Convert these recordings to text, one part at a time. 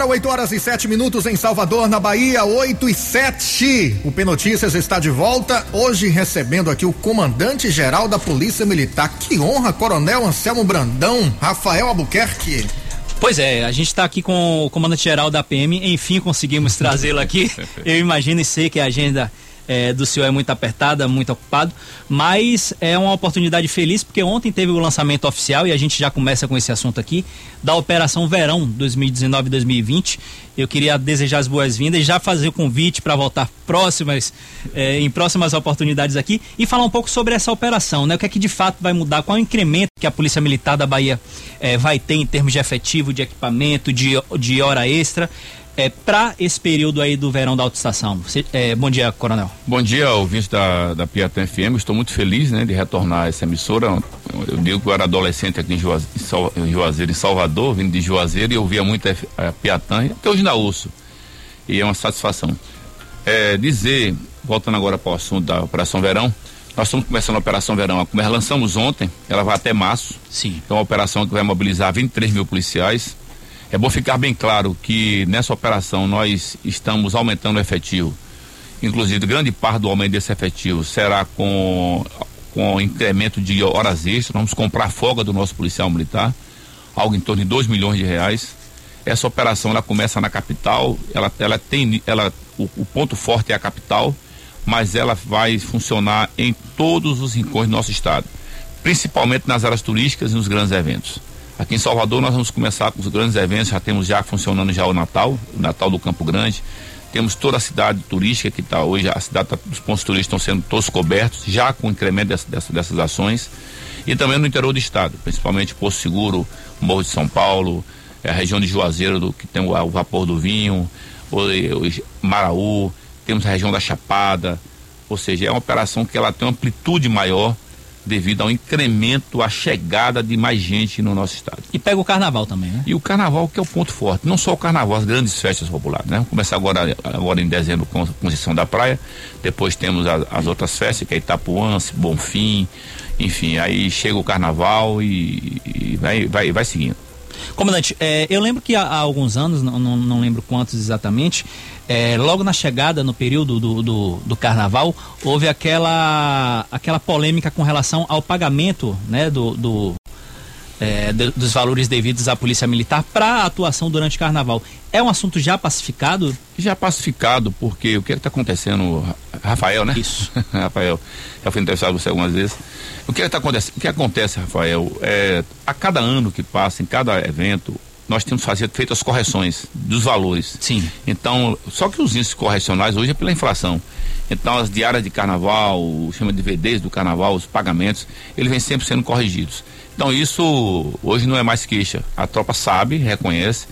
Agora 8 horas e 7 minutos em Salvador, na Bahia, 8 e 7. O P Notícias está de volta, hoje recebendo aqui o comandante geral da Polícia Militar. Que honra, Coronel Anselmo Brandão, Rafael Albuquerque. Pois é, a gente está aqui com o comandante geral da PM, enfim conseguimos trazê-lo aqui. Eu imagino e sei que a agenda é, do senhor é muito apertada, muito ocupado, mas é uma oportunidade feliz porque ontem teve o lançamento oficial e a gente já começa com esse assunto aqui da Operação Verão 2019-2020. Eu queria desejar as boas-vindas e já fazer o convite para voltar próximas, é, em próximas oportunidades aqui e falar um pouco sobre essa operação, né? O que é que de fato vai mudar, qual é o incremento que a Polícia Militar da Bahia é, vai ter em termos de efetivo, de equipamento, de, de hora extra é, para esse período aí do verão da autoestação. É, bom dia, Coronel. Bom dia, ouvintes da, da Piatã FM. Estou muito feliz né, de retornar a essa emissora. Eu digo que eu era adolescente aqui em Juazeiro, em, Juazeiro, em Salvador, vindo de Juazeiro, e eu via muito a, a Piatã, até hoje na ouço. E é uma satisfação. É, dizer, voltando agora para o assunto da Operação Verão, nós estamos começando a Operação Verão, como nós lançamos ontem, ela vai até março. Sim. Então, é uma operação que vai mobilizar 23 mil policiais é bom ficar bem claro que nessa operação nós estamos aumentando o efetivo. Inclusive, grande parte do aumento desse efetivo será com, com incremento de horas extras. Vamos comprar folga do nosso policial militar, algo em torno de 2 milhões de reais. Essa operação ela começa na capital, ela, ela tem, ela, o, o ponto forte é a capital, mas ela vai funcionar em todos os rincões do nosso estado, principalmente nas áreas turísticas e nos grandes eventos. Aqui em Salvador nós vamos começar com os grandes eventos, já temos já funcionando já o Natal, o Natal do Campo Grande. Temos toda a cidade turística que está hoje, a cidade tá, os pontos turísticos estão sendo todos cobertos, já com o incremento dessa, dessa, dessas ações. E também no interior do estado, principalmente Poço Seguro, Morro de São Paulo, é a região de Juazeiro, do, que tem o, o vapor do vinho, o, o Maraú, temos a região da Chapada, ou seja, é uma operação que ela tem uma amplitude maior devido ao incremento, à chegada de mais gente no nosso estado. E pega o carnaval também, né? E o carnaval que é o ponto forte, não só o carnaval, as grandes festas populares, né? Começar agora, agora em dezembro com a Conceição da Praia, depois temos a, as outras festas, que é Itapuã, Bonfim, enfim, aí chega o carnaval e, e vai, vai, vai seguindo. Comandante, é, eu lembro que há, há alguns anos, não, não, não, lembro quantos exatamente, é, logo na chegada, no período do, do, do, carnaval, houve aquela, aquela polêmica com relação ao pagamento né, do, do é, dos valores devidos à Polícia Militar para a atuação durante o carnaval. É um assunto já pacificado? Já pacificado, porque o que é está acontecendo, Rafael, né? Isso. Rafael, já fui entrevistado você algumas vezes. O que, é está acontecendo? O que acontece, Rafael, é, a cada ano que passa, em cada evento, nós temos fazer, feito as correções dos valores. Sim. Então, só que os índices correcionais hoje é pela inflação. Então, as diárias de carnaval, o chama de VDs do carnaval, os pagamentos, eles vêm sempre sendo corrigidos. Então isso hoje não é mais queixa. A tropa sabe, reconhece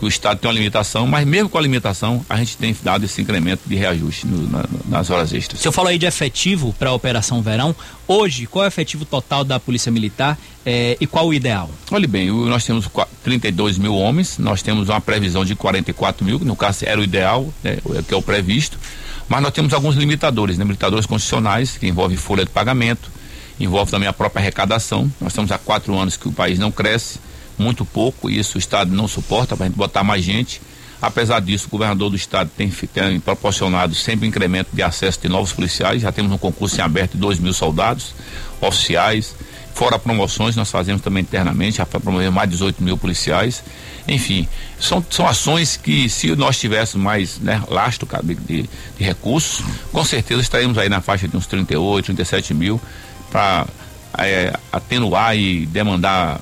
que o Estado tem uma limitação, mas mesmo com a limitação, a gente tem dado esse incremento de reajuste no, na, nas horas extras. O senhor falou aí de efetivo para a Operação Verão. Hoje, qual é o efetivo total da Polícia Militar eh, e qual o ideal? Olhe bem, nós temos 32 mil homens, nós temos uma previsão de 44 mil, que no caso era o ideal, né, que é o previsto, mas nós temos alguns limitadores, né, limitadores constitucionais, que envolvem folha de pagamento, envolve também a própria arrecadação. Nós estamos há quatro anos que o país não cresce, muito pouco, e isso o Estado não suporta para a gente botar mais gente. Apesar disso, o governador do estado tem, tem, proporcionado sempre incremento de acesso de novos policiais. Já temos um concurso em aberto de 2 mil soldados, oficiais. Fora promoções, nós fazemos também internamente, já promovemos mais de 18 mil policiais. Enfim, são, são ações que, se nós tivéssemos mais né, lastro de, de, recursos, com certeza estaremos aí na faixa de uns 38, 37 mil para é, atenuar e demandar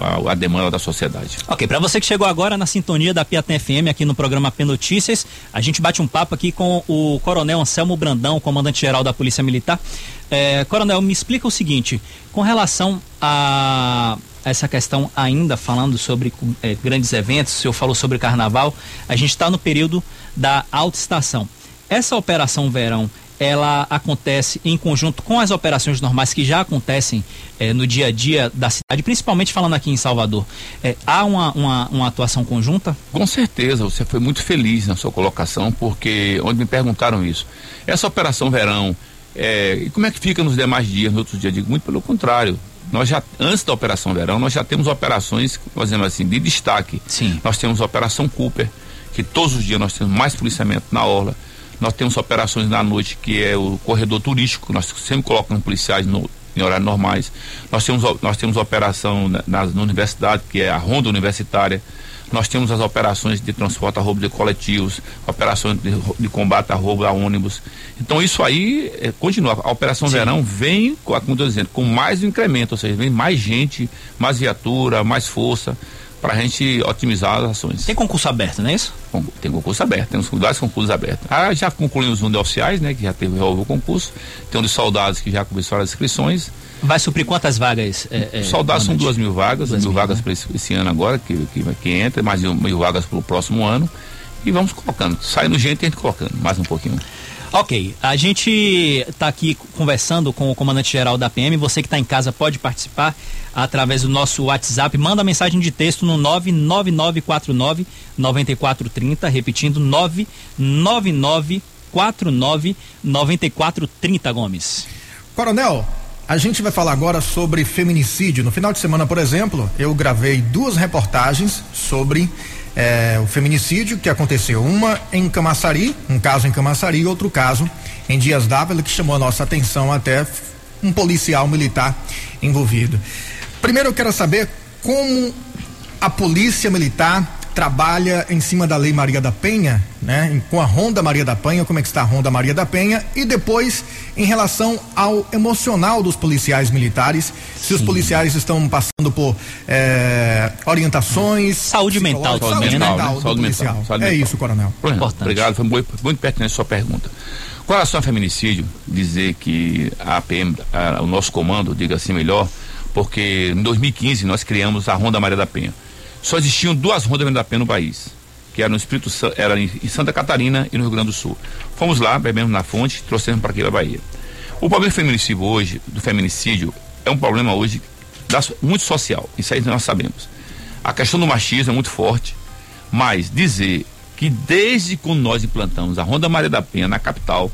a, a, demanda da sociedade. Ok, para você que chegou agora na sintonia da Piatã FM aqui no programa P Notícias, a gente bate um papo aqui com o Coronel Anselmo Brandão, comandante-geral da Polícia Militar. É, coronel, me explica o seguinte, com relação a essa questão ainda falando sobre é, grandes eventos, o senhor falou sobre carnaval, a gente está no período da autoestação. Essa operação verão, ela acontece em conjunto com as operações normais que já acontecem eh, no dia a dia da cidade, principalmente falando aqui em Salvador. Eh, há uma, uma, uma, atuação conjunta? Com certeza, você foi muito feliz na sua colocação, porque onde me perguntaram isso. Essa operação verão, eh, como é que fica nos demais dias, nos outros dias? Digo, muito pelo contrário. nós já, antes da Operação Verão, nós já temos operações, exemplo assim, de destaque. Sim. Nós temos a Operação Cooper, que todos os dias nós temos mais policiamento na orla. Nós temos operações na noite, que é o corredor turístico, nós sempre colocamos policiais no, em horários normais. Nós temos, nós temos operação na, na, na universidade, que é a ronda universitária. Nós temos as operações de transporte a roubo de coletivos, operações de, de combate a roubo a ônibus. Então isso aí é, continua. A Operação Sim. Verão vem, como estou dizendo, com mais incremento, ou seja, vem mais gente, mais viatura, mais força para a gente otimizar as ações. Tem concurso aberto, não é isso? Tem concurso aberto, temos vários concursos abertos. Ah, já concluímos um de oficiais, né, que já teve o concurso. Tem um de soldados que já começaram as inscrições. Vai suprir quantas vagas? É, é, soldados são duas mil vagas, duas mil, mil vagas né? para esse, esse, ano agora, que, que, que entra, mais mil vagas para o próximo ano. E vamos colocando. Saindo gente, a gente colocando, mais um pouquinho. Ok, a gente está aqui conversando com o comandante-geral da PM. Você que está em casa pode participar através do nosso WhatsApp. Manda mensagem de texto no 99949 9430, repetindo 99949 9430, Gomes. Coronel, a gente vai falar agora sobre feminicídio. No final de semana, por exemplo, eu gravei duas reportagens sobre é, o feminicídio que aconteceu. Uma em Camaçari, um caso em Camaçari, e outro caso em Dias Dávila, que chamou a nossa atenção até um policial militar envolvido. Primeiro eu quero saber como a polícia militar trabalha em cima da Lei Maria da Penha, né? Com a Ronda Maria da Penha, como é que está a Ronda Maria da Penha e depois em relação ao emocional dos policiais militares, se Sim. os policiais estão passando por é, orientações, saúde mental, saúde também, mental, né? Saúde, saúde mental. Saúde é mental. isso, coronel. Importante. Obrigado, foi muito, muito pertinente a sua pergunta. Com relação ao feminicídio, dizer que a PM, a, o nosso comando, diga assim melhor, porque em 2015 nós criamos a Ronda Maria da Penha só existiam duas rondas da pena no país, que era no Espírito era em Santa Catarina e no Rio Grande do Sul. Fomos lá, bebemos na fonte, trouxemos para aqui da Bahia. O problema do feminicídio hoje, do feminicídio, é um problema hoje muito social. Isso aí nós sabemos. A questão do machismo é muito forte, mas dizer que desde quando nós implantamos a Ronda Maria da Penha na capital,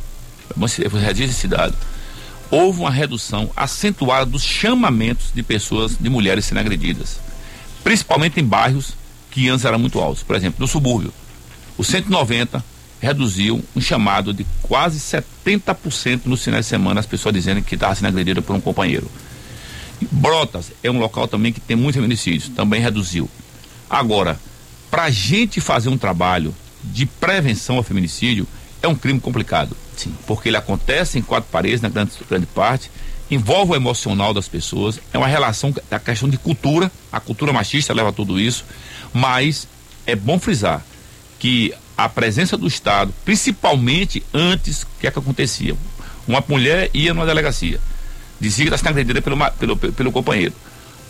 esse dado, houve uma redução acentuada dos chamamentos de pessoas, de mulheres sendo agredidas principalmente em bairros que antes eram muito altos. Por exemplo, no subúrbio, o 190 reduziu um chamado de quase 70% no final de semana, as pessoas dizendo que estava sendo agredida por um companheiro. Brotas é um local também que tem muitos feminicídios, também reduziu. Agora, para a gente fazer um trabalho de prevenção ao feminicídio, é um crime complicado. Sim. Porque ele acontece em quatro paredes, na grande, grande parte, envolve o emocional das pessoas, é uma relação, é a questão de cultura, a cultura machista leva a tudo isso, mas é bom frisar que a presença do Estado, principalmente antes, o que é que acontecia? Uma mulher ia numa delegacia, dizia que está sendo agredida pelo, pelo, pelo companheiro.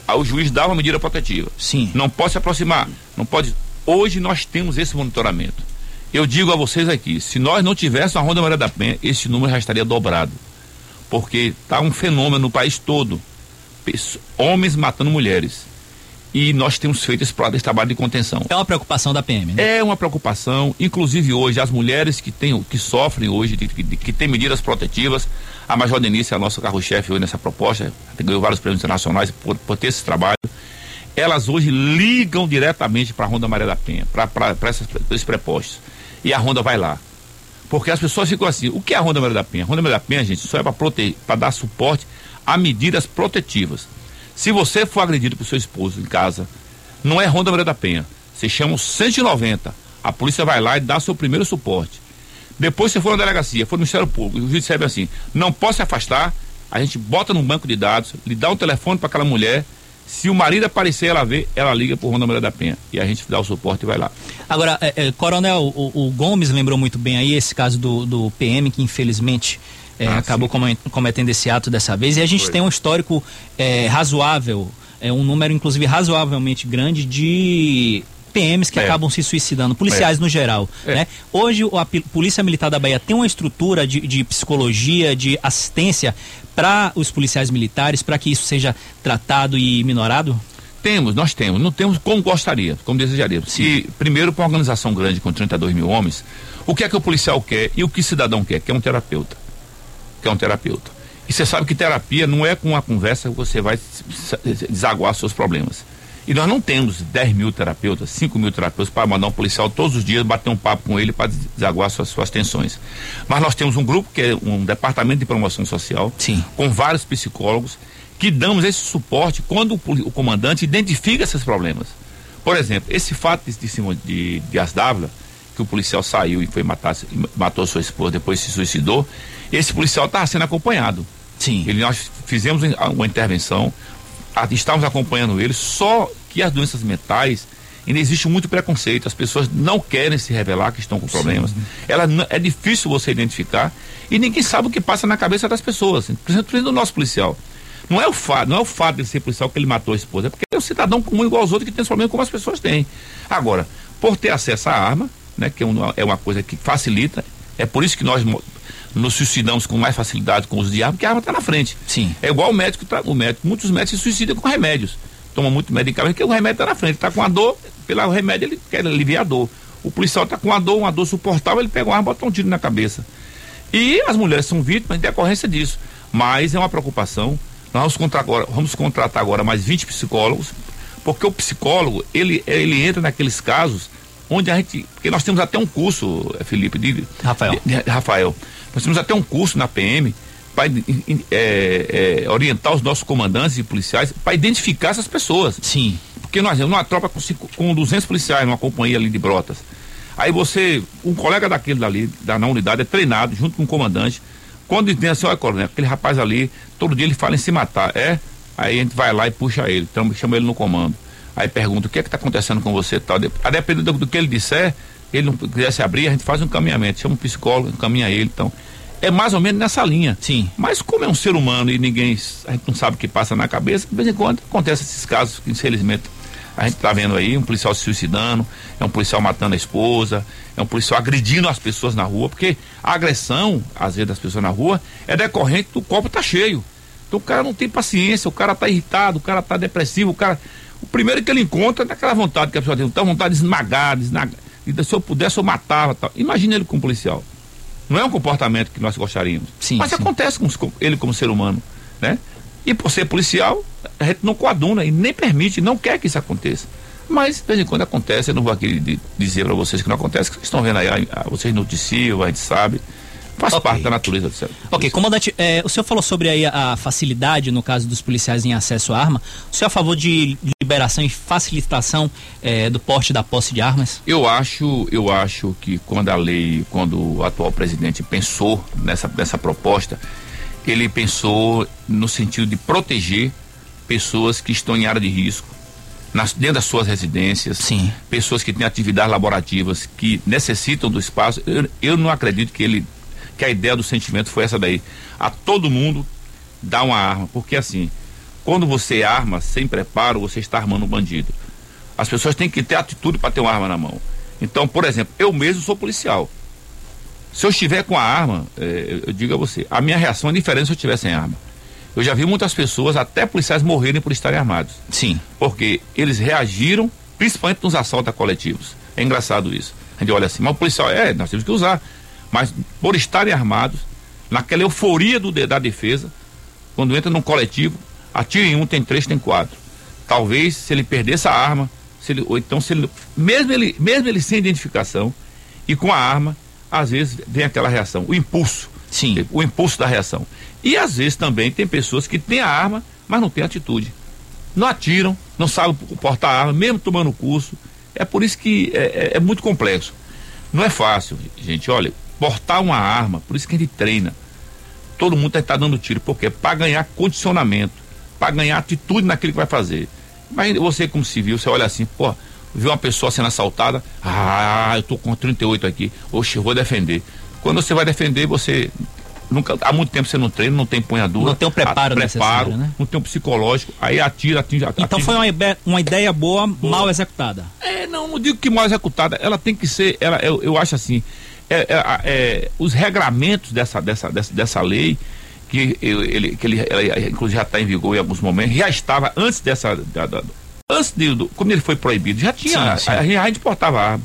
Aí o juiz dava uma medida protetiva. Sim. Não pode se aproximar, não pode. Hoje nós temos esse monitoramento. Eu digo a vocês aqui, se nós não tivéssemos a Ronda Maria da Penha, esse número já estaria dobrado porque está um fenômeno no país todo. Homens matando mulheres. E nós temos feito esse, esse trabalho de contenção. É uma preocupação da PM, né? É uma preocupação, inclusive hoje, as mulheres que, têm, que sofrem hoje, de, de, que têm medidas protetivas, a Major Denise, a nossa carro-chefe hoje nessa proposta, ganhou vários prêmios internacionais por, por ter esse trabalho elas hoje ligam diretamente para a Ronda Maria da Penha, para esses prepostos. E a Ronda vai lá. Porque as pessoas ficam assim, o que é a Ronda Maria da Penha? A Ronda Maria da Penha, gente, só é para dar suporte a medidas protetivas. Se você for agredido por seu esposo em casa, não é Ronda Maria da Penha. Você chama o 190. A polícia vai lá e dá seu primeiro suporte. Depois você for na delegacia, for no Ministério Público, o juiz recebe assim, não posso se afastar, a gente bota num banco de dados, lhe dá um telefone para aquela mulher, se o marido aparecer, ela vê, ela liga por Ronda Maria da Penha. E a gente dá o suporte e vai lá. Agora, é, é, Coronel, o, o, Gomes lembrou muito bem aí esse caso do, do PM, que infelizmente é, ah, acabou cometendo esse ato dessa vez. E a gente Foi. tem um histórico é, razoável, é, um número inclusive razoavelmente grande de PMs que é. acabam se suicidando, policiais é. no geral. É. Né? Hoje a Polícia Militar da Bahia tem uma estrutura de, de psicologia, de assistência para os policiais militares, para que isso seja tratado e minorado? Temos, nós temos. Não temos como gostaria, como desejaria. Se, primeiro, para uma organização grande com 32 mil homens, o que é que o policial quer e o que o cidadão quer? Quer um terapeuta. Quer um terapeuta. E você sabe que terapia não é com uma conversa que você vai desaguar seus problemas. E nós não temos 10 mil terapeutas, 5 mil terapeutas para mandar um policial todos os dias bater um papo com ele para desaguar suas, suas tensões. Mas nós temos um grupo que é um departamento de promoção social, Sim. com vários psicólogos, que damos esse suporte quando o, comandante identifica esses problemas. Por exemplo, esse fato de, de, de, de Asdávila, que o policial saiu e foi matar, matou sua esposa, depois se suicidou, esse policial estava sendo acompanhado. Sim. Ele, nós fizemos uma intervenção, estávamos acompanhando ele, só que as doenças mentais ainda existe muito preconceito, as pessoas não querem se revelar que estão com problemas. Ela é difícil você identificar e ninguém sabe o que passa na cabeça das pessoas, principalmente do nosso policial. Não é o fato, não é o fato de ser policial que ele matou a esposa, é porque é um cidadão comum igual aos outros que tem esse problema como as pessoas têm. Agora, por ter acesso à arma, né, que é uma, é uma coisa que facilita, é por isso que nós nos suicidamos com mais facilidade com o uso de arma, porque a arma está na frente. Sim. É igual o médico, o médico, muitos médicos se suicidam com remédios. Toma muito medicamento, porque o remédio está na frente, está com a dor, pelo remédio ele quer aliviar a dor. O policial está com a dor, uma dor suportável, ele pega uma arma e bota um tiro na cabeça. E as mulheres são vítimas em decorrência disso. Mas é uma preocupação. Nós vamos contratar agora, vamos contratar agora mais 20 psicólogos, porque o psicólogo, ele, ele entra naqueles casos onde a gente. Porque nós temos até um curso, Felipe, de Rafael. De, de, Rafael. Nós temos até um curso na PM para é, é, orientar os nossos comandantes e policiais para identificar essas pessoas. Sim. Porque nós temos uma tropa com, com 200 policiais numa companhia ali de Brotas. Aí você, um colega daquele dali, da na unidade, é treinado junto com o comandante. Quando tem assim, olha, coronel, aquele rapaz ali, todo dia ele fala em se matar. É? Aí a gente vai lá e puxa ele, então chama ele no comando. Aí pergunta o que é que está acontecendo com você tal. A depender do, do, que ele disser, ele não quiser se abrir, a gente faz um caminhamento, chama um psicólogo, encaminha ele. Então, é mais ou menos nessa linha. Sim. Mas como é um ser humano e ninguém, a gente não sabe o que passa na cabeça, de vez em quando acontece esses casos infelizmente a gente está vendo aí um policial se suicidando, é um policial matando a esposa, é um policial agredindo as pessoas na rua, porque a agressão, às vezes, das pessoas na rua é decorrente do copo tá cheio. Então o cara não tem paciência, o cara tá irritado, o cara tá depressivo, o cara. O primeiro que ele encontra é daquela vontade que a pessoa tem, tá vontade de esmagar, de esmagar. Se eu pudesse, eu matava. Tal. Imagina ele como policial. Não é um comportamento que nós gostaríamos. Sim, mas sim. acontece com ele como ser humano. Né? E por ser policial, a gente não coaduna e nem permite, não quer que isso aconteça. Mas de vez em quando acontece, eu não vou aqui dizer para vocês que não acontece, que vocês estão vendo aí, a, a, vocês noticiam, a gente sabe. Faz Ok. parte da natureza do céu. Ok, comandante, é, o senhor falou sobre aí a, a facilidade no caso dos policiais em acesso à arma. O senhor é a favor de liberação e facilitação é, do porte da posse de armas? Eu acho, eu acho que quando a lei, quando o atual presidente pensou nessa, nessa proposta, ele pensou no sentido de proteger pessoas que estão em área de risco, nas, dentro das suas residências, Sim. pessoas que têm atividades laborativas que necessitam do espaço. Eu, eu não acredito que ele, que a ideia do sentimento foi essa daí. A todo mundo dá uma arma, porque assim, quando você arma sem preparo, você está armando um bandido. As pessoas têm que ter atitude para ter uma arma na mão. Então, por exemplo, eu mesmo sou policial. Se eu estiver com a arma, eh, eu digo a você, a minha reação é diferente se eu estiver sem arma. Eu já vi muitas pessoas, até policiais, morrerem por estarem armados. Sim. Porque eles reagiram, principalmente nos assaltos a coletivos. É engraçado isso. A gente olha assim, mas o policial, é, nós temos que usar. Mas por estarem armados, naquela euforia do, da defesa, quando entra num coletivo, atira em um, tem três, tem quatro. Talvez, se ele perdesse a arma, se ele, ou então se ele mesmo, ele. mesmo ele sem identificação e com a arma, às vezes vem aquela reação, o impulso. Sim. O impulso da reação. E às vezes também tem pessoas que têm a arma, mas não têm atitude. Não atiram, não sabem portar a arma, mesmo tomando curso. É por isso que é, é- é muito complexo. Não é fácil, gente. Olha, portar uma arma, por isso que a gente treina. Todo mundo está dando tiro. Por quê? Para ganhar condicionamento, para ganhar atitude naquilo que vai fazer. Mas você, como civil, você olha assim, pô, viu uma pessoa sendo assaltada, ah, eu tô com 38 aqui, oxe, eu vou defender. Quando você vai defender, você nunca há muito tempo você não treina, não tem punhadura, Não tem o preparo a- preparo né? não tem o psicológico, aí atira, atinge, Então atinge- foi uma, uma ideia boa, mal executada. é, não, não digo que mal executada, ela tem que ser, ela, eu, eu acho assim, é, é, a- é, os regramentos dessa, dessa, dessa, dessa lei, que, ele, que ele, ela, inclusive já está em vigor em alguns momentos, já estava antes dessa, da- da- antes de, do, quando ele foi proibido, já tinha, Sim, sim. A, a gente portava arma.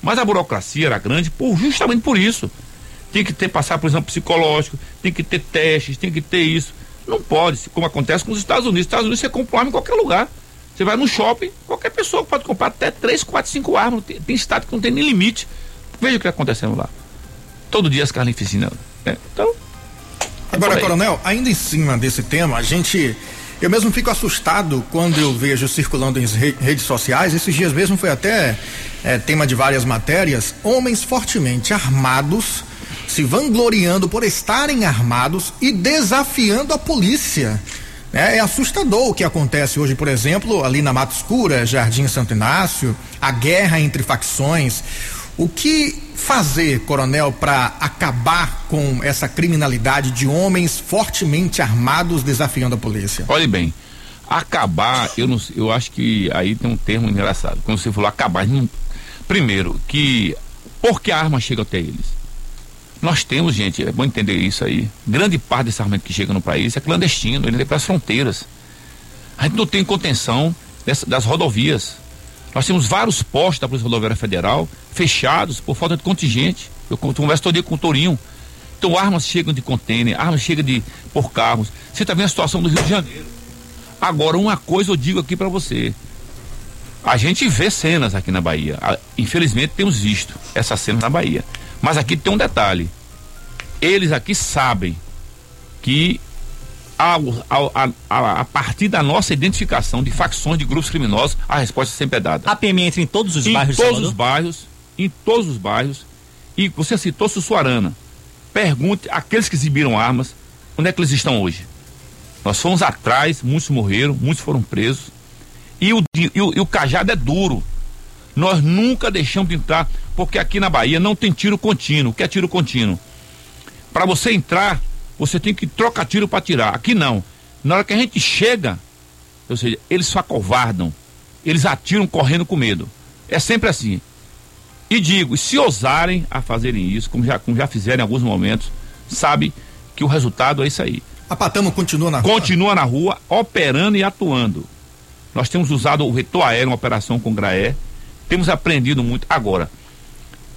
Mas a burocracia era grande por, justamente por isso. Tem que ter passar por exame psicológico, tem que ter testes, tem que ter isso. Não pode, como acontece com os Estados Unidos. Nos Estados Unidos você compra arma em qualquer lugar. Você vai no shopping, qualquer pessoa pode comprar até 3, 4, 5 armas. Tem, tem estado que não tem nem limite. Veja o que está acontecendo lá. Todo dia as carnificinas. Né? Então. Agora, Coronel, ainda em cima desse tema, a gente. Eu mesmo fico assustado quando eu vejo circulando em redes sociais. Esses dias mesmo foi até é, tema de várias matérias. Homens fortemente armados se vangloriando por estarem armados e desafiando a polícia. É, é, assustador o que acontece hoje, por exemplo, ali na Mata Escura, Jardim Santo Inácio, a guerra entre facções. O que fazer, coronel, para acabar com essa criminalidade de homens fortemente armados desafiando a polícia? Olhe bem, acabar, eu, não, eu acho que aí tem um termo engraçado. Quando você falou acabar, primeiro, que por que a arma chega até eles? Nós temos, gente, é bom entender isso aí. Grande parte desse armamento que chega no país é clandestino, ele vem para as fronteiras. A gente não tem contenção dessa, das rodovias. Nós temos vários postos da Polícia Rodoviária Federal fechados por falta de contingente. Eu converso todo dia com o Torinho. Então armas chegam de contêiner, armas chegam de por carros. Você está vendo a situação do Rio de Janeiro. Agora, uma coisa eu digo aqui para você. A gente vê cenas aqui na Bahia. Infelizmente temos visto essas cenas na Bahia. Mas aqui tem um detalhe. Eles aqui sabem que a, a, a, a, partir da nossa identificação de facções de grupos criminosos, a resposta sempre é dada. A PM entra em todos os em bairros Em todos os bairros, em todos os bairros. E você citou Sussuarana. Pergunte àqueles que exibiram armas, onde é que eles estão hoje? Nós fomos atrás, muitos morreram, muitos foram presos. E o, e o, e o cajado é duro. Nós nunca deixamos de entrar, porque aqui na Bahia não tem tiro contínuo. O que é tiro contínuo? Para você entrar, você tem que trocar tiro para tirar. Aqui não. Na hora que a gente chega, ou seja, eles se acovardam. Eles atiram correndo com medo. É sempre assim. E digo, se ousarem a fazerem isso, como já, como já fizeram em alguns momentos, sabe que o resultado é isso aí. A Patamo continua na rua? Continua na rua, operando e atuando. Nós temos usado o vetor aéreo, uma operação com Graé, temos aprendido muito. Agora,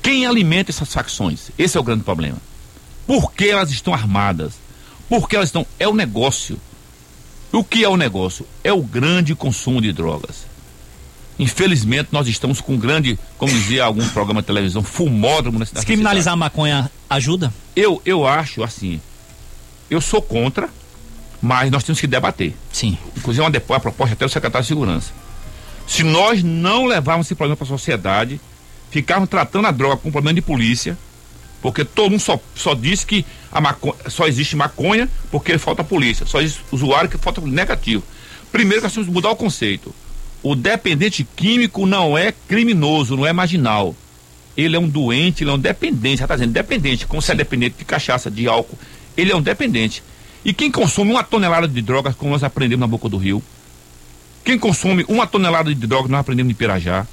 quem alimenta essas facções? Esse é o grande problema. Por que elas estão armadas? Por que elas estão. É o negócio. O que é o negócio? É o grande consumo de drogas. Infelizmente, nós estamos com um grande, como dizia algum programa de televisão, fumódromo nessa cidade. Criminalizar a maconha ajuda? Eu, eu acho assim. Eu sou contra, mas nós temos que debater. Sim. Inclusive, uma, uma proposta até do secretário de Segurança. Se nós não levarmos esse problema para a sociedade, ficarmos tratando a droga como problema de polícia, porque todo mundo só, só diz que a maconha, só existe maconha porque falta polícia, só existe usuário que falta negativo. Primeiro nós temos que mudar o conceito. O dependente químico não é criminoso, não é marginal. Ele é um doente, ele é um dependente, já está dizendo, dependente, como se é dependente de cachaça, de álcool, ele é um dependente. E quem consome uma tonelada de drogas, como nós aprendemos na boca do rio, quem consome uma tonelada de droga, nós aprendemos em Pirajá.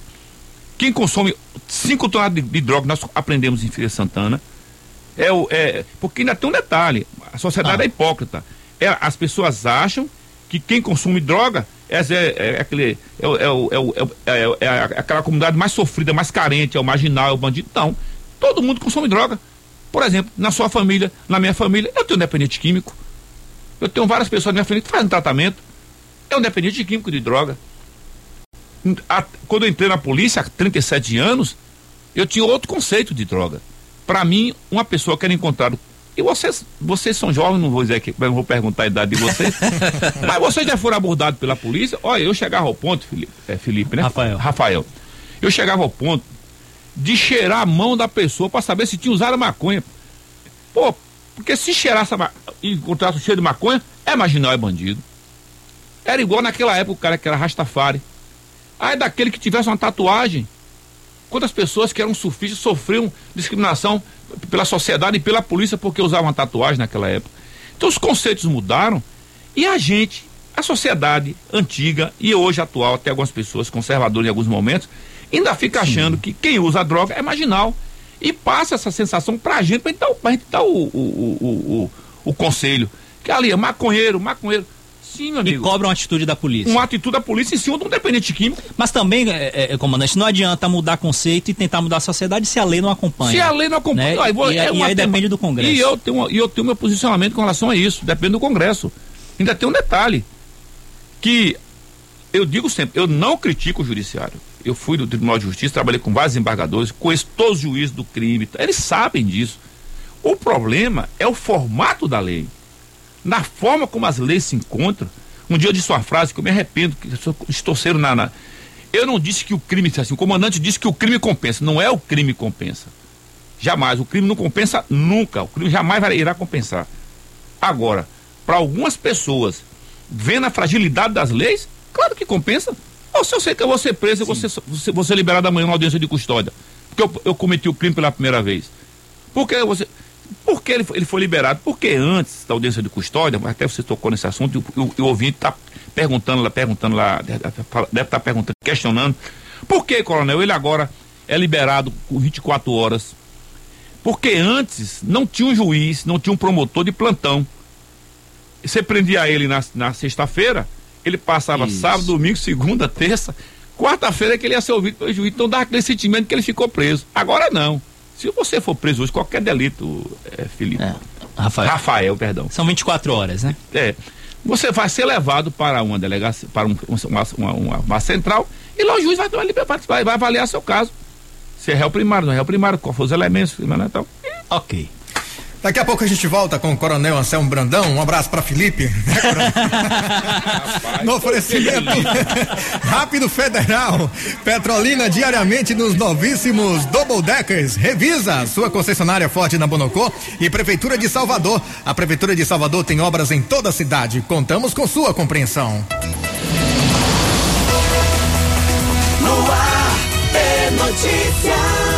Quem consome cinco toneladas de, de droga, nós aprendemos em Feira Santana. É, o, é, porque ainda tem um detalhe: a sociedade ah. é hipócrita. É, as pessoas acham que quem consome droga é, é, é aquele, é, aquela comunidade mais sofrida, mais carente, é o marginal, é o bandido. Não. Todo mundo consome droga. Por exemplo, na sua família, na minha família, eu tenho um dependente químico. Eu tenho várias pessoas na minha família que fazem tratamento é um dependente de químico de droga. Quando eu entrei na polícia há 37 anos, eu tinha outro conceito de droga. Para mim, uma pessoa que era encontrado. E vocês, vocês são jovens, não vou dizer que não vou perguntar a idade de vocês. mas vocês já foram abordados pela polícia? Olha, eu chegava ao ponto, Felipe, é, Felipe né? Rafael. Rafael. Eu chegava ao ponto de cheirar a mão da pessoa para saber se tinha usado maconha. Pô, porque se cheirasse e encontrasse o cheiro de maconha, é marginal, é bandido. Era igual naquela época o cara que era Rastafari. Aí daquele que tivesse uma tatuagem. Quantas pessoas que eram surfistas sofriam discriminação pela sociedade e pela polícia porque usavam tatuagem naquela época. Então os conceitos mudaram e a gente, a sociedade antiga e hoje atual, até algumas pessoas conservadoras em alguns momentos, ainda fica Sim. achando que quem usa droga é marginal. E passa essa sensação pra gente, pra gente dar, pra gente dar o, o, o, o, o conselho. Que ali é maconheiro, maconheiro. Sim, meu amigo. E cobram a atitude da polícia. Uma atitude da polícia em cima de um dependente químico. Mas também, é, é, comandante, não adianta mudar conceito e tentar mudar a sociedade se a lei não acompanha. Se a lei não acompanha. Né? Aí, e, é e aí depende do Congresso. E eu, tenho, e eu tenho meu posicionamento com relação a isso. Depende do Congresso. Ainda tem um detalhe. Que eu digo sempre, eu não critico o judiciário. Eu fui do Tribunal de Justiça, trabalhei com vários embargadores, conheço todos os juízes do crime. Eles sabem disso. O problema é o formato da lei. Na forma como as leis se encontram. Um dia eu disse uma frase que eu me arrependo, que distorceram na, na. Eu não disse que o crime, assim, o comandante disse que o crime compensa. Não é o crime compensa. Jamais. O crime não compensa nunca. O crime jamais irá compensar. Agora, para algumas pessoas, vendo a fragilidade das leis, claro que compensa. Ou se eu sei que eu vou ser preso, eu vou ser, ser liberado amanhã na audiência de custódia. Porque eu, eu cometi o crime pela primeira vez. Porque você. Por que ele foi, ele foi liberado? Porque antes da audiência de custódia, até você tocou nesse assunto, e o, o, ouvinte está perguntando lá, perguntando lá, deve estar tá perguntando, questionando. Por que, coronel, ele agora é liberado com 24 horas? Porque antes não tinha um juiz, não tinha um promotor de plantão. Você prendia ele na, na sexta-feira, ele passava Isso. sábado, domingo, segunda, terça, quarta-feira que ele ia ser ouvido pelo juiz. Então dá aquele sentimento que ele ficou preso. Agora não. Se você for preso hoje, qualquer delito, é, Felipe. É, Rafael. Rafael, perdão. São 24 horas, né? É. Você vai ser levado para uma delegacia, para um, uma, uma, uma, uma, central, e lá o juiz vai, vai, vai avaliar seu caso. Se é réu primário, não é réu primário, qual foram os elementos, né, então. Ok. Daqui a pouco a gente volta com o Coronel Anselmo Brandão. Um abraço para Felipe. Né, no oferecimento Rápido Federal. Petrolina diariamente nos novíssimos Double Deckers. Revisa sua concessionária forte na Bonocô e Prefeitura de Salvador. A Prefeitura de Salvador tem obras em toda a cidade. Contamos com sua compreensão. No ar, é notícia.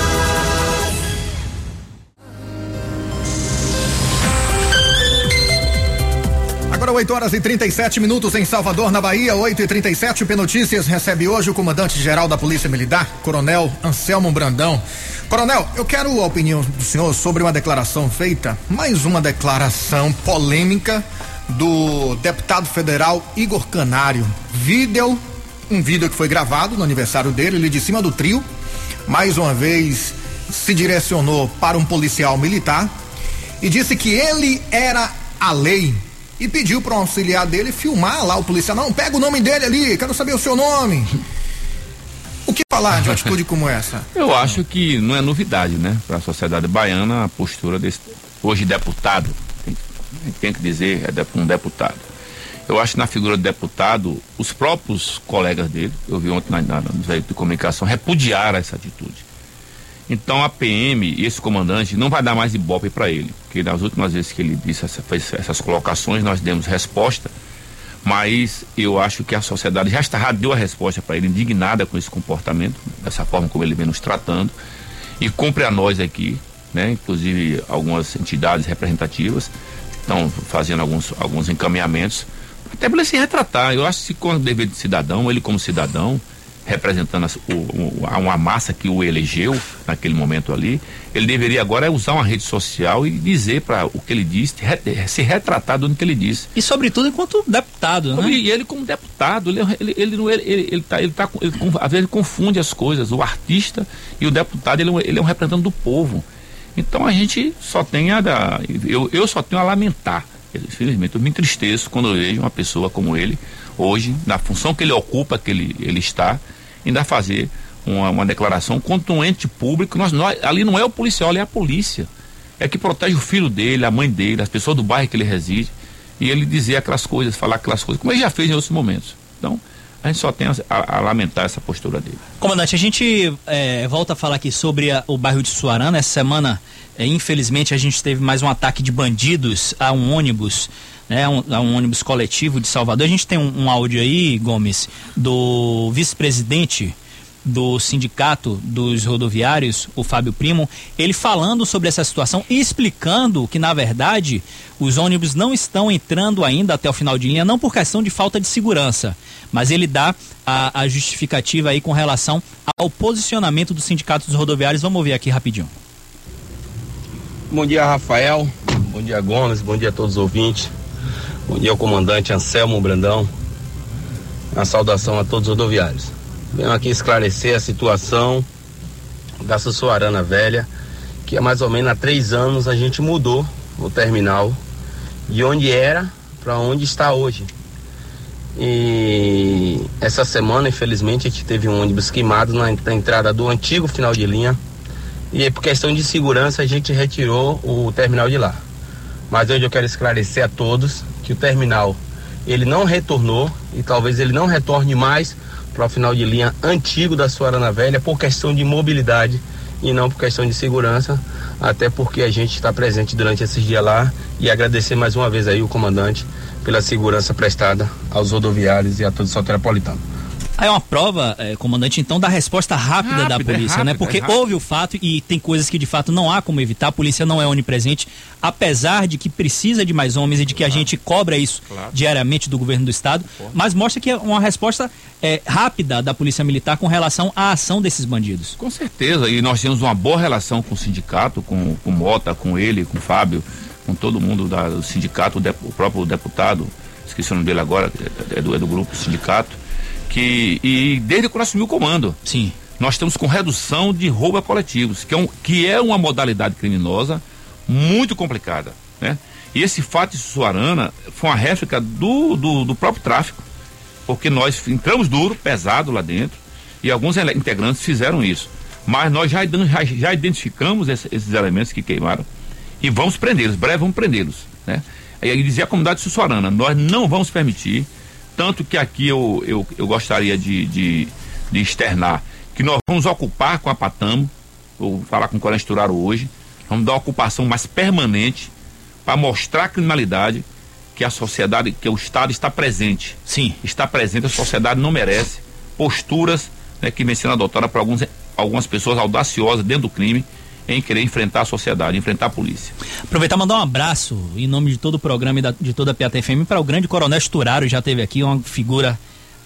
8 horas e 37 minutos em Salvador, na Bahia, 8 e 37 O Notícias recebe hoje o comandante-geral da Polícia Militar, Coronel Anselmo Brandão. Coronel, eu quero a opinião do senhor sobre uma declaração feita, mais uma declaração polêmica do deputado federal Igor Canário. Vídeo, um vídeo que foi gravado no aniversário dele, ele de cima do trio, mais uma vez se direcionou para um policial militar e disse que ele era a lei e pediu para um auxiliar dele filmar lá o policial. Não, pega o nome dele ali, quero saber o seu nome. O que falar de uma atitude como essa? Eu acho que não é novidade, né? Para a sociedade baiana, a postura desse hoje deputado, tem, tem que dizer, é um deputado. Eu acho que na figura do deputado, os próprios colegas dele, eu vi ontem na, na, no veículo de comunicação, repudiaram essa atitude. Então a PM esse comandante não vai dar mais ibope para ele, porque nas últimas vezes que ele disse essa, fez essas colocações nós demos resposta, mas eu acho que a sociedade já está deu a resposta para ele indignada com esse comportamento, dessa forma como ele vem nos tratando. E cumpre a nós aqui, né, inclusive algumas entidades representativas estão fazendo alguns alguns encaminhamentos até para ele se retratar. Eu acho que com o dever de cidadão, ele como cidadão representando a, o, uma massa que o elegeu naquele momento ali, ele deveria agora usar uma rede social e dizer para o que ele disse, se retratar do que ele disse. E sobretudo enquanto deputado, né? E ele como deputado, ele, ele, ele, ele, ele, ele, tá, ele, tá, ele, às vezes ele confunde as coisas, o artista e o deputado, ele, é ele é um representante do povo. Então a gente só tem a eu, eu só tenho a lamentar. Infelizmente, eu me entristeço quando eu vejo uma pessoa como ele, hoje, na função que ele ocupa, que ele, ele está, ainda fazer uma, uma declaração contra um ente público. Nós, nós, ali não é o policial, ali é a polícia. É que protege o filho dele, a mãe dele, as pessoas do bairro que ele reside. E ele dizer aquelas coisas, falar aquelas coisas, como ele já fez em outros momentos. Então, a gente só tem a, a, lamentar essa postura dele. Comandante, a gente é, volta a falar aqui sobre a, o bairro de Suarana. Essa semana, é, infelizmente, a gente teve mais um ataque de bandidos a um ônibus né, um, um ônibus coletivo de Salvador. A gente tem um, um áudio aí, Gomes, do vice-presidente do sindicato dos rodoviários, o Fábio Primo, ele falando sobre essa situação e explicando que, na verdade, os ônibus não estão entrando ainda até o final de linha, não por questão de falta de segurança, mas ele dá a, a justificativa aí com relação ao posicionamento do sindicato dos rodoviários. Vamos ouvir aqui rapidinho. Bom dia, Rafael. Bom dia, Gomes. Bom dia a todos os ouvintes. Bom dia ao comandante Anselmo Brandão. Uma saudação a todos os rodoviários. Venho aqui esclarecer a situação da Sussuarana Velha, que há mais ou menos há três anos a gente mudou o terminal de onde era para onde está hoje. E essa semana, infelizmente, a gente teve um ônibus queimado na, na entrada do antigo final de linha. E por questão de segurança, a gente retirou o terminal de lá. Mas hoje eu quero esclarecer a todos que o terminal ele não retornou e talvez ele não retorne mais para o final de linha antigo da Suarana Velha por questão de mobilidade e não por questão de segurança, até porque a gente está presente durante esses dias lá e agradecer mais uma vez aí o comandante pela segurança prestada aos rodoviários e a todo o soteropolitano. É uma prova, eh, comandante, então, da resposta rápida, rápida da polícia, é rápida, né? Porque é houve o fato e tem coisas que de fato não há como evitar. A polícia não é onipresente, apesar de que precisa de mais homens e de que claro. a gente cobra isso claro. diariamente do governo do estado, mas mostra que é uma resposta eh, rápida da polícia militar com relação à ação desses bandidos. Com certeza, e nós temos uma boa relação com o sindicato, com, com o Mota, com ele, com o Fábio, com todo mundo da, do sindicato, o, de, o próprio deputado, esqueci o nome dele agora, é do, é do grupo sindicato que e desde que nós assumiu o comando. Sim. Nós estamos com redução de roubo a coletivos, que é, um, que é uma modalidade criminosa muito complicada, né? E esse fato de Suarana foi uma réplica do, do, do próprio tráfico, porque nós entramos duro, pesado lá dentro, e alguns integrantes fizeram isso. Mas nós já, já, já identificamos esse, esses elementos que queimaram e vamos prendê-los, breve vamos prendê-los, né? E dizia a comunidade de Sussuarana, nós não vamos permitir tanto que aqui eu, eu, eu gostaria de, de, de externar que nós vamos ocupar com a Patamo, vou falar com o Coronel Esturaro hoje, vamos dar uma ocupação mais permanente para mostrar a criminalidade que a sociedade, que o Estado está presente. Sim. Está presente, a sociedade não merece posturas né, que vem sendo adotadas por alguns, algumas pessoas audaciosas dentro do crime em querer enfrentar a sociedade, enfrentar a polícia. Aproveitar e mandar um abraço em nome de todo o programa e da, de toda a PATFM para o grande Coronel Esturaro, já teve aqui uma figura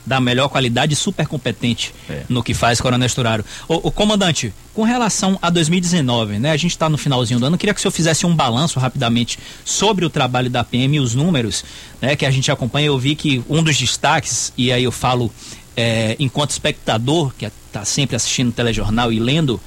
da melhor qualidade, super competente é. no que faz Coronel Esturaro. O, o, comandante, com relação a 2019, né? A gente está no finalzinho do ano, queria que o senhor fizesse um balanço rapidamente sobre o trabalho da PM e os números, né? Que a gente acompanha. Eu vi que um dos destaques, e aí eu falo é, enquanto espectador, que está sempre assistindo o telejornal e lendo,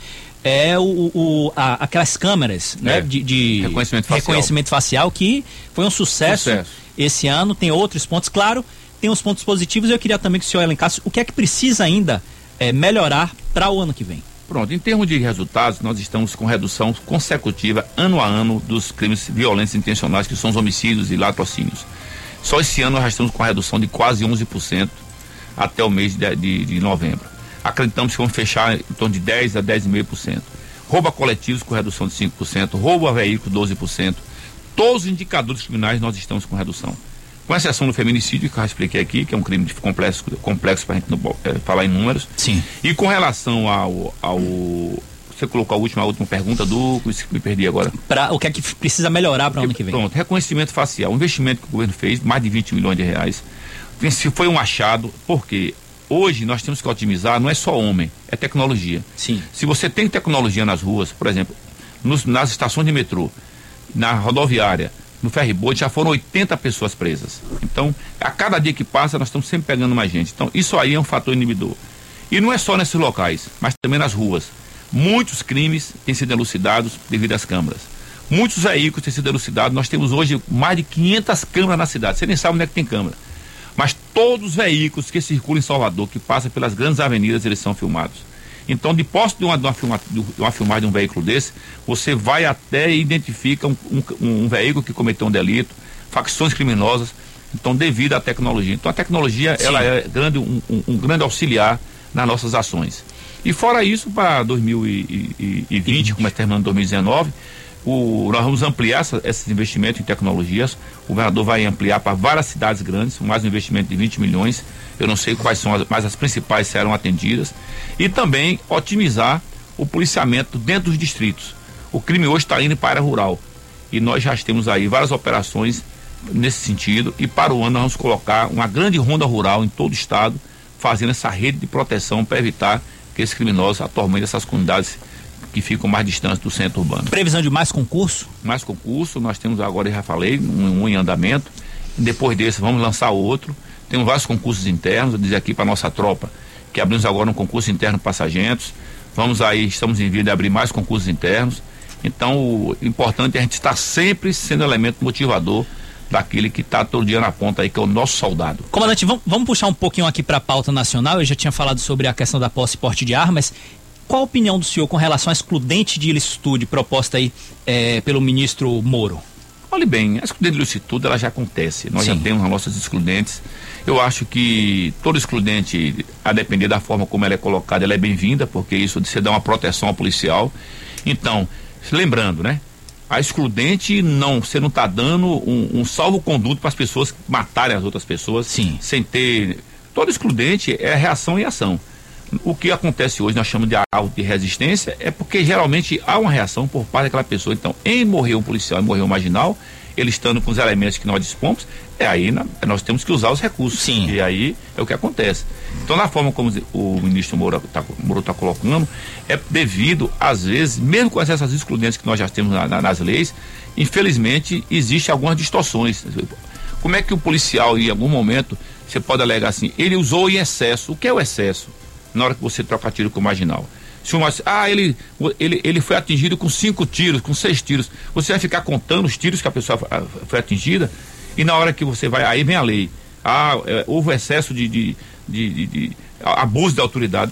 é o, o a, aquelas câmeras né, é. de, de reconhecimento, facial. reconhecimento facial que foi um sucesso, sucesso, esse ano. Tem outros pontos, claro, tem os pontos positivos. Eu queria também que o senhor elencasse o que é que precisa ainda é, melhorar para o ano que vem. Pronto, em termos de resultados, nós estamos com redução consecutiva ano a ano dos crimes violentos intencionais, que são os homicídios e latrocínios. Só esse ano nós já estamos com a redução de quase 11% até o mês de, de, de novembro acreditamos que vão fechar em torno de 10 a 10,5%. Roubo a coletivos com redução de 5%, roubo a veículos 12%. Todos os indicadores criminais nós estamos com redução. Com exceção do feminicídio, que eu já expliquei aqui, que é um crime de complexo, complexo para a gente não, é, falar em números. Sim. E com relação ao, ao você colocou a última, a última pergunta do. Me perdi agora. Pra, o que é que precisa melhorar para o ano que vem? Pronto, reconhecimento facial. O investimento que o governo fez, mais de 20 milhões de reais. Foi um achado, porque Hoje nós temos que otimizar, não é só homem, é tecnologia. Sim. Se você tem tecnologia nas ruas, por exemplo, nos, nas estações de metrô, na rodoviária, no ferryboat, já foram 80 pessoas presas. Então, a cada dia que passa, nós estamos sempre pegando mais gente. Então, isso aí é um fator inibidor. E não é só nesses locais, mas também nas ruas. Muitos crimes têm sido elucidados devido às câmaras. Muitos veículos têm sido elucidados. Nós temos hoje mais de 500 câmeras na cidade. Você nem sabe onde é que tem câmera. Mas todos os veículos que circulam em Salvador, que passam pelas grandes avenidas, eles são filmados. Então, de posse de uma, de uma, filma, de uma filmagem de um veículo desse, você vai até e identifica um, um, um, veículo que cometeu um delito, facções criminosas, então devido à tecnologia. Então a tecnologia Sim. ela é grande, um, um, grande auxiliar nas nossas ações. E fora isso, para 2020, como é terminando 2019, o, nós vamos ampliar essa, esses investimentos em tecnologias. O governador vai ampliar para várias cidades grandes, mais um investimento de 20 milhões. Eu não sei quais são, as, mas as principais serão atendidas. E também otimizar o policiamento dentro dos distritos. O crime hoje está indo para a área rural. E nós já temos aí várias operações nesse sentido. E para o ano nós vamos colocar uma grande ronda rural em todo o estado, fazendo essa rede de proteção para evitar que esses criminosos atormentem essas comunidades que ficam mais distantes do centro urbano. Previsão de mais concurso? Mais concurso, nós temos agora, já falei, um, um em andamento. Depois desse, vamos lançar outro. Temos vários concursos internos, eu dizer aqui para nossa tropa que abrimos agora um concurso interno para sargentos. Vamos aí, estamos em via de abrir mais concursos internos. Então, o importante é a gente estar sempre sendo elemento motivador daquele que está todo dia na ponta aí, que é o nosso soldado. Comandante, vamos, vamos puxar um pouquinho aqui para a pauta nacional. Eu já tinha falado sobre a questão da posse e porte de armas. Qual a opinião do senhor com relação à excludente de ilicitude proposta aí é, pelo ministro Moro? Olhe bem, a excludente de ilicitude ela já acontece. Nós Sim. já temos as nossas excludentes. Eu acho que todo excludente, a depender da forma como ela é colocada, ela é bem-vinda, porque isso de você dá uma proteção ao policial. Então, lembrando, né? a excludente não, você não está dando um, um salvo-conduto para as pessoas matarem as outras pessoas Sim. sem ter. Todo excludente é reação e ação. O que acontece hoje, nós chamamos de auto de resistência, é porque geralmente há uma reação por parte daquela pessoa. Então, em morrer um policial e morrer um marginal, ele estando com os elementos que nós dispomos, é aí nós temos que usar os recursos. Sim. E aí é o que acontece. Então, na forma como o ministro Moura está tá colocando, é devido, às vezes, mesmo com essas excludentes que nós já temos na, na, nas leis, infelizmente, existe algumas distorções. Como é que o policial, em algum momento, você pode alegar assim, ele usou em excesso. O que é o excesso? Na hora que você troca tiro com o marginal. Se uma, ah, ele, ele, ele foi atingido com cinco tiros, com seis tiros. Você vai ficar contando os tiros que a pessoa foi atingida e na hora que você vai, aí vem a lei. Ah, é, houve excesso de, de, de, de, de abuso da autoridade.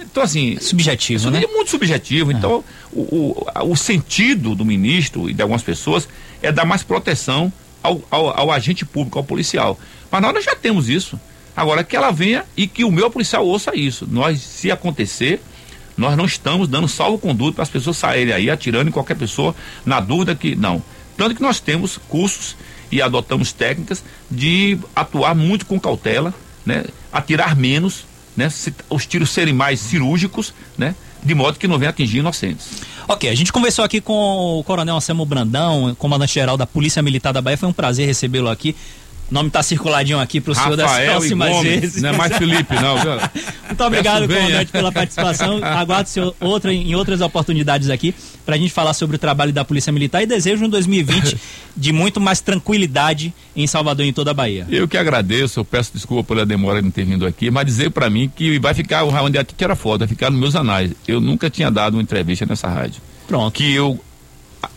Então, assim. Subjetivo, né? É muito subjetivo. É. Então, o, o, o, sentido do ministro e de algumas pessoas é dar mais proteção ao, ao, ao, agente público, ao policial. Mas nós já temos isso. Agora, que ela venha e que o meu policial ouça isso. Nós, se acontecer, nós não estamos dando salvo-conduto para as pessoas saírem aí atirando em qualquer pessoa, na dúvida que. Não. Tanto que nós temos cursos e adotamos técnicas de atuar muito com cautela, né? Atirar menos, né? Se, os tiros serem mais cirúrgicos, né? De modo que não venha atingir inocentes. Ok, a gente conversou aqui com o Coronel Anselmo Brandão, comandante-geral da Polícia Militar da Bahia. Foi um prazer recebê-lo aqui. O nome tá circuladinho aqui pro senhor das próximas Gomes, vezes. Não é mais Felipe, não? Muito obrigado, bem, comandante, é. pela participação. Aguardo seu, outra, em outras oportunidades aqui para a gente falar sobre o trabalho da Polícia Militar e desejo um 2020 de muito mais tranquilidade em Salvador e em toda a Bahia. Eu que agradeço, eu peço desculpa pela demora de não ter vindo aqui, mas dizer para mim que vai ficar, onde a tira foto, vai ficar nos meus anais. Eu nunca tinha dado uma entrevista nessa rádio. Pronto. Que eu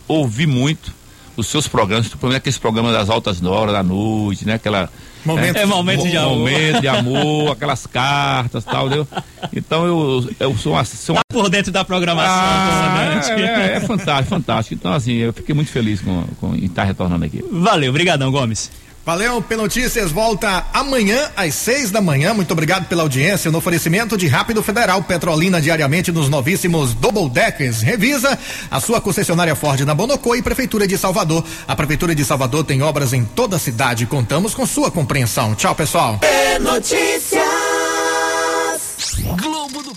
ouvi muito os seus programas, principalmente aqueles programas das altas horas da noite, né? Aquela. Momento, é, momento de amor. Momento de amor, aquelas cartas tal, entendeu? Então eu, eu sou uma. Sou uma... Tá por dentro da programação, ah, é, é, é, fantástico, fantástico. Então, assim, eu fiquei muito feliz com, com em estar retornando aqui. Valeu, obrigadão, Gomes. Valeu, Penotícias volta amanhã às seis da manhã. Muito obrigado pela audiência no oferecimento de Rápido Federal Petrolina diariamente nos novíssimos Double Deckers. Revisa a sua concessionária Ford na Bonocô e Prefeitura de Salvador. A Prefeitura de Salvador tem obras em toda a cidade. Contamos com sua compreensão. Tchau, pessoal. P Notícias. Globo do